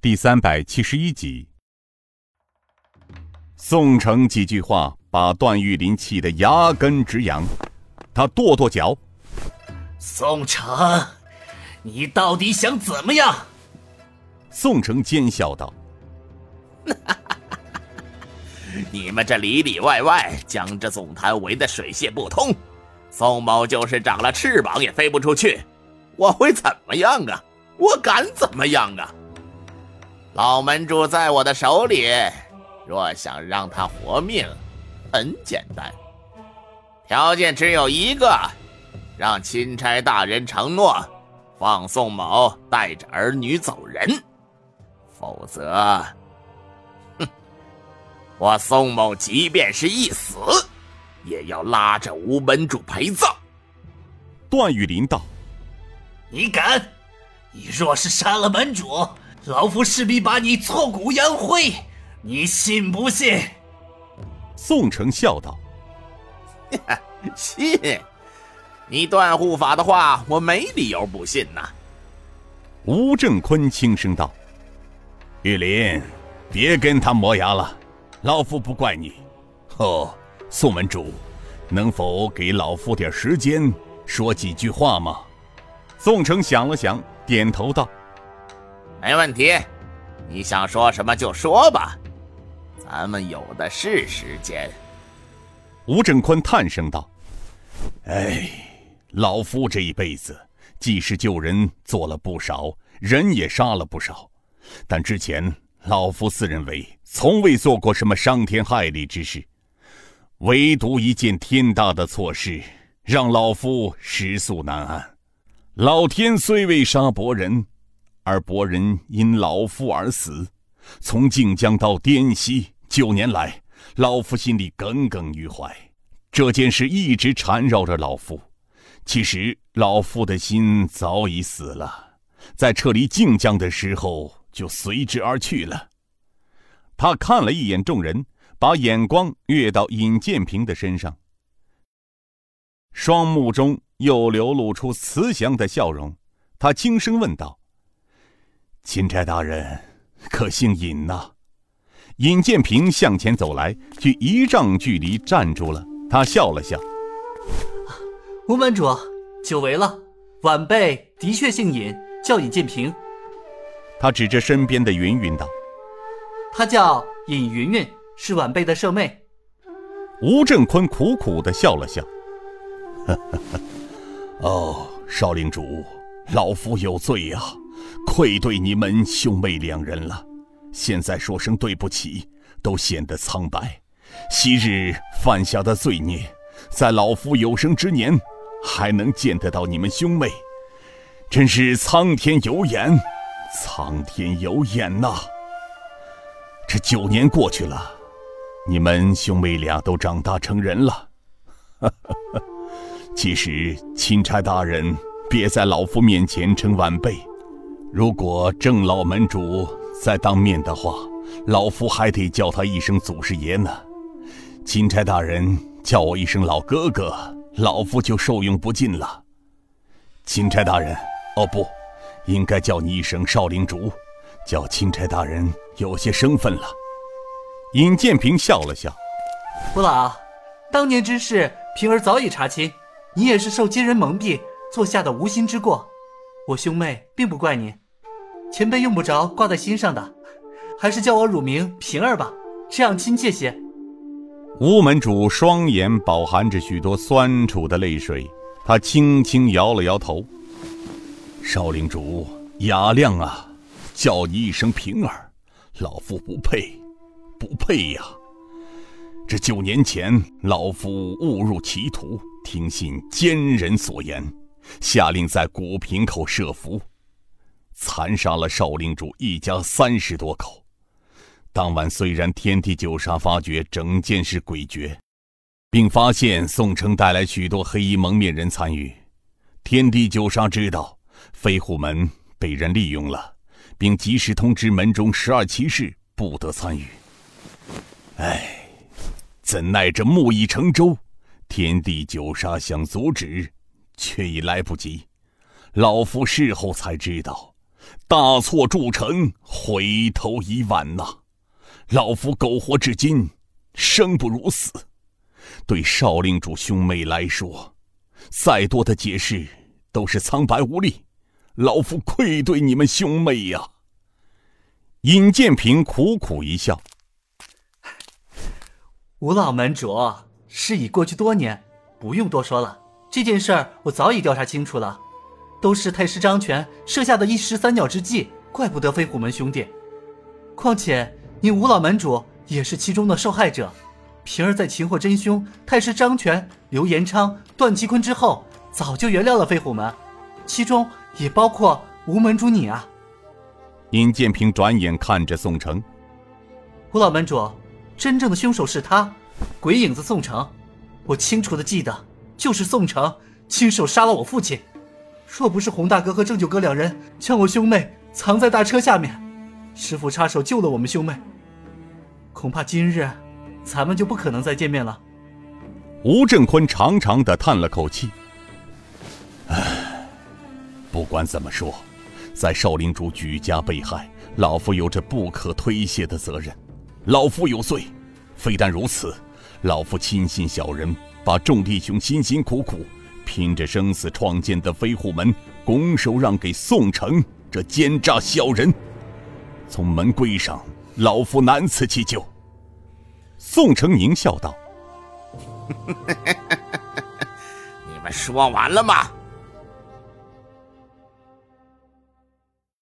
第三百七十一集，宋城几句话把段玉林气得牙根直痒，他跺跺脚：“宋城，你到底想怎么样？”宋城奸笑道：“你们这里里外外将这总坛围得水泄不通，宋某就是长了翅膀也飞不出去，我会怎么样啊？我敢怎么样啊？”老门主在我的手里，若想让他活命，很简单，条件只有一个：让钦差大人承诺放宋某带着儿女走人，否则，哼，我宋某即便是一死，也要拉着吴门主陪葬。段玉林道：“你敢？你若是杀了门主！”老夫势必把你挫骨扬灰，你信不信？宋城笑道：“信，你断护法的话，我没理由不信呐。”吴正坤轻声道：“玉林，别跟他磨牙了，老夫不怪你。哦，宋门主，能否给老夫点时间说几句话吗？”宋城想了想，点头道。没问题，你想说什么就说吧，咱们有的是时间。吴正坤叹声道：“哎，老夫这一辈子，既是救人做了不少，人也杀了不少，但之前老夫自认为从未做过什么伤天害理之事，唯独一件天大的错事，让老夫食宿难安。老天虽未杀伯仁。”而伯仁因老夫而死，从靖江到滇西九年来，老夫心里耿耿于怀。这件事一直缠绕着老夫。其实老夫的心早已死了，在撤离靖江的时候就随之而去了。他看了一眼众人，把眼光跃到尹建平的身上，双目中又流露出慈祥的笑容。他轻声问道。钦差大人，可姓尹呐？尹建平向前走来，距一丈距离站住了。他笑了笑：“吴门主，久违了。晚辈的确姓尹，叫尹建平。”他指着身边的云云道：“她叫尹云云，是晚辈的舍妹。”吴正坤苦苦的笑了笑：“ 哦，少领主，老夫有罪呀。”愧对你们兄妹两人了，现在说声对不起，都显得苍白。昔日犯下的罪孽，在老夫有生之年还能见得到你们兄妹，真是苍天有眼，苍天有眼呐！这九年过去了，你们兄妹俩都长大成人了。其实钦差大人，别在老夫面前称晚辈。如果郑老门主再当面的话，老夫还得叫他一声祖师爷呢。钦差大人叫我一声老哥哥，老夫就受用不尽了。钦差大人，哦不，应该叫你一声少林主，叫钦差大人有些生分了。尹建平笑了笑：“吴老，当年之事，平儿早已查清，你也是受奸人蒙蔽做下的无心之过。”我兄妹并不怪你，前辈用不着挂在心上的，还是叫我乳名平儿吧，这样亲切些。吴门主双眼饱含着许多酸楚的泪水，他轻轻摇了摇头：“少领主雅量啊，叫你一声平儿，老夫不配，不配呀！这九年前，老夫误入歧途，听信奸人所言。”下令在古平口设伏，残杀了少令主一家三十多口。当晚虽然天地九杀发觉整件事诡谲，并发现宋城带来许多黑衣蒙面人参与，天地九杀知道飞虎门被人利用了，并及时通知门中十二骑士不得参与。唉，怎奈这木已成舟，天地九杀想阻止。却已来不及。老夫事后才知道，大错铸成，回头已晚呐！老夫苟活至今，生不如死。对少令主兄妹来说，再多的解释都是苍白无力。老夫愧对你们兄妹呀！尹建平苦苦一笑：“吴老门主，事已过去多年，不用多说了。这件事儿我早已调查清楚了，都是太师张权设下的一石三鸟之计，怪不得飞虎门兄弟。况且你吴老门主也是其中的受害者。平儿在擒获真凶太师张权、刘延昌、段其坤之后，早就原谅了飞虎门，其中。”也包括吴门主你啊！尹建平转眼看着宋城，吴老门主，真正的凶手是他，鬼影子宋城。我清楚的记得，就是宋城亲手杀了我父亲。若不是洪大哥和郑九哥两人将我兄妹藏在大车下面，师傅插手救了我们兄妹，恐怕今日咱们就不可能再见面了。吴正坤长长的叹了口气，唉。不管怎么说，在少林主举家被害，老夫有着不可推卸的责任。老夫有罪，非但如此，老夫亲信小人，把众弟兄辛辛苦苦拼着生死创建的飞虎门，拱手让给宋城这奸诈小人。从门规上，老夫难辞其咎。宋城狞笑道：“你们说完了吗？”